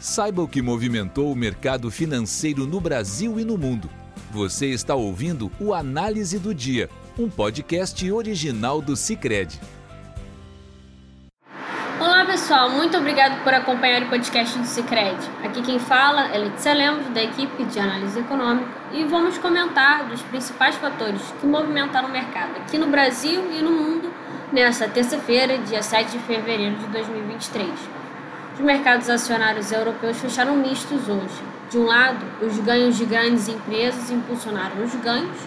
Saiba o que movimentou o mercado financeiro no Brasil e no mundo. Você está ouvindo o Análise do Dia, um podcast original do Cicred. Olá pessoal, muito obrigado por acompanhar o podcast do Cicred. Aqui quem fala é Letícia Lemos, da equipe de análise econômica, e vamos comentar dos principais fatores que movimentaram o mercado aqui no Brasil e no mundo nesta terça-feira, dia 7 de fevereiro de 2023. Os mercados acionários europeus fecharam mistos hoje. De um lado, os ganhos de grandes empresas impulsionaram os ganhos,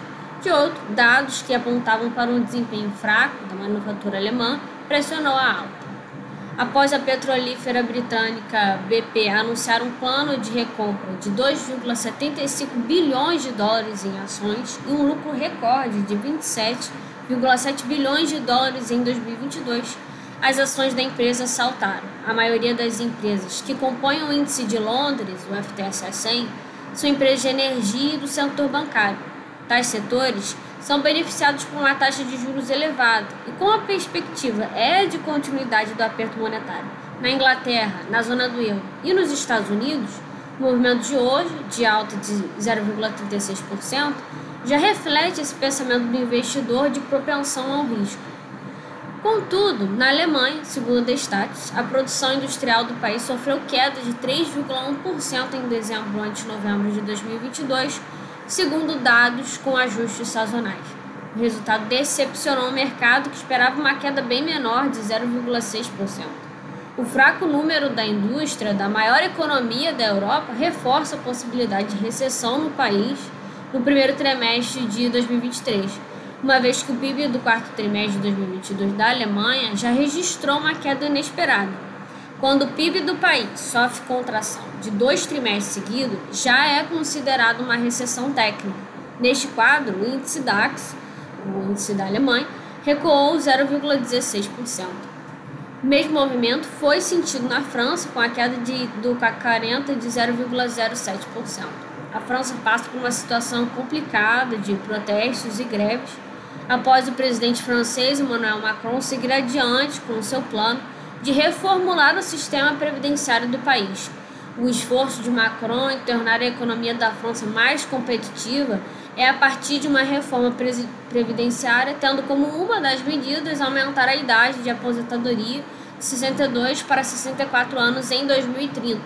de outro, dados que apontavam para um desempenho fraco da manufatura alemã pressionou a alta. Após a petrolífera britânica BP anunciar um plano de recompra de 2,75 bilhões de dólares em ações e um lucro recorde de 27,7 bilhões de dólares em 2022, as ações da empresa saltaram. A maioria das empresas que compõem o índice de Londres, o FTSE 100, são empresas de energia e do setor bancário. Tais setores são beneficiados por uma taxa de juros elevada e com a perspectiva é de continuidade do aperto monetário. Na Inglaterra, na zona do euro e nos Estados Unidos, o movimento de hoje, de alta de 0,36%, já reflete esse pensamento do investidor de propensão ao risco. Contudo, na Alemanha, segundo a Destatis, a produção industrial do país sofreu queda de 3,1% em dezembro ante novembro de 2022, segundo dados com ajustes sazonais. O resultado decepcionou o mercado, que esperava uma queda bem menor, de 0,6%. O fraco número da indústria da maior economia da Europa reforça a possibilidade de recessão no país no primeiro trimestre de 2023 uma vez que o PIB do quarto trimestre de 2022 da Alemanha já registrou uma queda inesperada. Quando o PIB do país sofre contração de dois trimestres seguidos, já é considerado uma recessão técnica. Neste quadro, o índice DAX, o índice da Alemanha, recuou 0,16%. O mesmo movimento foi sentido na França, com a queda de, do CAC 40 de 0,07%. A França passa por uma situação complicada de protestos e greves após o presidente francês Emmanuel Macron seguir adiante com seu plano de reformular o sistema previdenciário do país. O esforço de Macron em tornar a economia da França mais competitiva é a partir de uma reforma previdenciária, tendo como uma das medidas aumentar a idade de aposentadoria de 62 para 64 anos em 2030.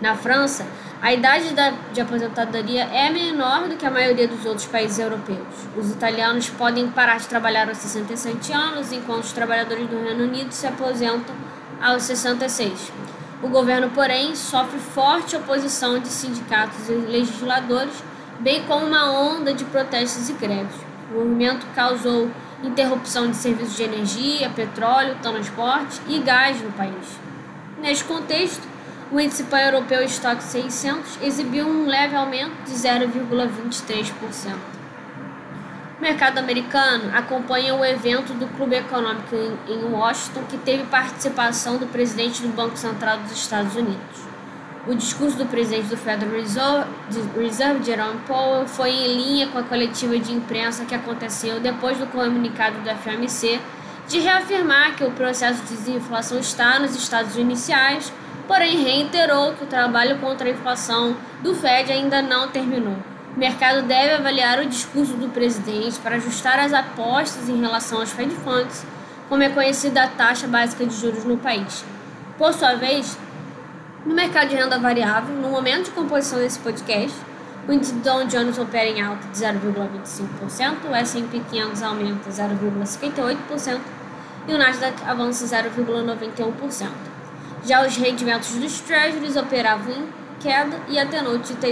Na França, a idade da, de aposentadoria é menor do que a maioria dos outros países europeus. Os italianos podem parar de trabalhar aos 67 anos, enquanto os trabalhadores do Reino Unido se aposentam aos 66. O governo, porém, sofre forte oposição de sindicatos e legisladores, bem como uma onda de protestos e greves. O movimento causou interrupção de serviços de energia, petróleo, transporte e gás no país. Neste contexto, o índice pan-europeu estoque 600 exibiu um leve aumento de 0,23%. O mercado americano acompanha o evento do Clube Econômico em Washington, que teve participação do presidente do Banco Central dos Estados Unidos. O discurso do presidente do Federal Reserve, Jerome Powell, foi em linha com a coletiva de imprensa que aconteceu depois do comunicado do FMC de reafirmar que o processo de desinflação está nos estádios iniciais porém reiterou que o trabalho contra a inflação do Fed ainda não terminou. O mercado deve avaliar o discurso do presidente para ajustar as apostas em relação aos Fed Funds, como é conhecida a taxa básica de juros no país. Por sua vez, no mercado de renda variável, no momento de composição desse podcast, o índice Dow Jones opera em alta de 0,25%, o S&P 500 aumenta 0,58% e o Nasdaq avança 0,91%. Já os rendimentos dos Treasuries operavam em queda e até noite de,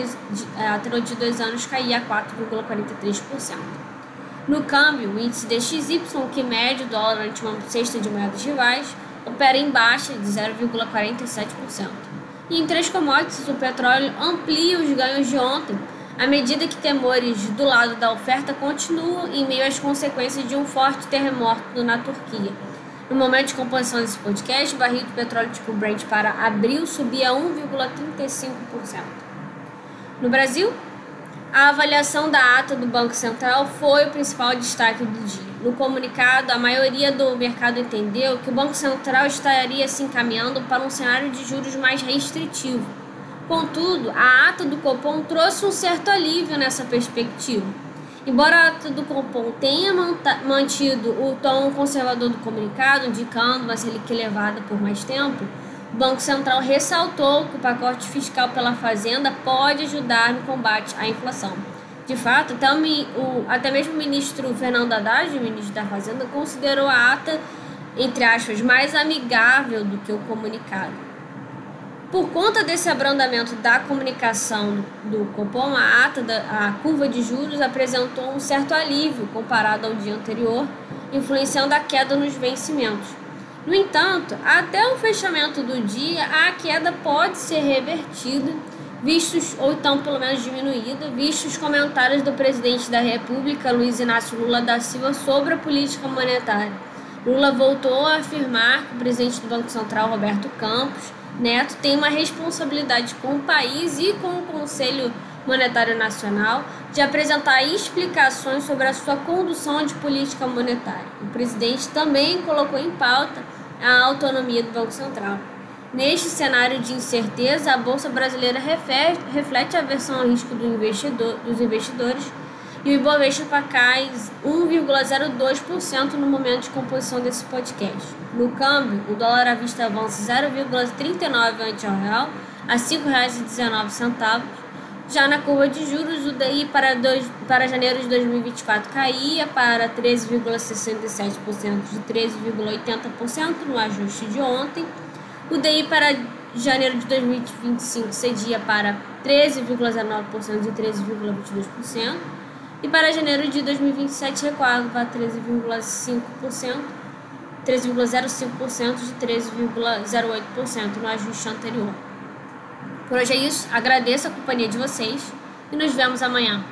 é, até noite de dois anos caía a 4,43%. No câmbio, o índice DXY, que mede o dólar ante uma cesta de moedas rivais, opera em baixa de 0,47%. E em três commodities, o petróleo amplia os ganhos de ontem, à medida que temores do lado da oferta continuam em meio às consequências de um forte terremoto na Turquia no momento de composição desse podcast, o barril de petróleo tipo Brent para abril subia 1,35%. No Brasil, a avaliação da ata do Banco Central foi o principal destaque do dia. No comunicado, a maioria do mercado entendeu que o Banco Central estaria se encaminhando para um cenário de juros mais restritivo. Contudo, a ata do Copom trouxe um certo alívio nessa perspectiva. Embora a ata do Copom tenha mantido o tom conservador do comunicado, indicando uma Selic elevada por mais tempo, o Banco Central ressaltou que o pacote fiscal pela Fazenda pode ajudar no combate à inflação. De fato, até, até mesmo o ministro Fernando Haddad, o ministro da Fazenda, considerou a ata, entre aspas, mais amigável do que o comunicado. Por conta desse abrandamento da comunicação do Copom, a ata da a curva de juros apresentou um certo alívio comparado ao dia anterior, influenciando a queda nos vencimentos. No entanto, até o fechamento do dia, a queda pode ser revertida, vistos ou então pelo menos diminuída, vistos os comentários do presidente da República, Luiz Inácio Lula da Silva, sobre a política monetária. Lula voltou a afirmar que o presidente do Banco Central, Roberto Campos, Neto tem uma responsabilidade com o país e com o Conselho Monetário Nacional de apresentar explicações sobre a sua condução de política monetária. O presidente também colocou em pauta a autonomia do Banco Central. Neste cenário de incerteza, a Bolsa Brasileira reflete a aversão ao risco do investidor, dos investidores e o Ibovespa cai 1,02% no momento de composição desse podcast. No câmbio, o dólar à vista avança 0,39 ante ao real a R$ 5,19. Já na curva de juros, o DI para, dois, para janeiro de 2024 caía para 13,67% de 13,80% no ajuste de ontem. O DI para janeiro de 2025 cedia para 13,09% de 13,22%. E para janeiro de 2027 recuava para 13,5%, 13,05% de 13,08% no ajuste anterior. Por hoje é isso, agradeço a companhia de vocês e nos vemos amanhã.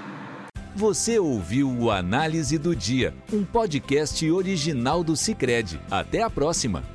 Você ouviu o Análise do Dia, um podcast original do Cicred. Até a próxima!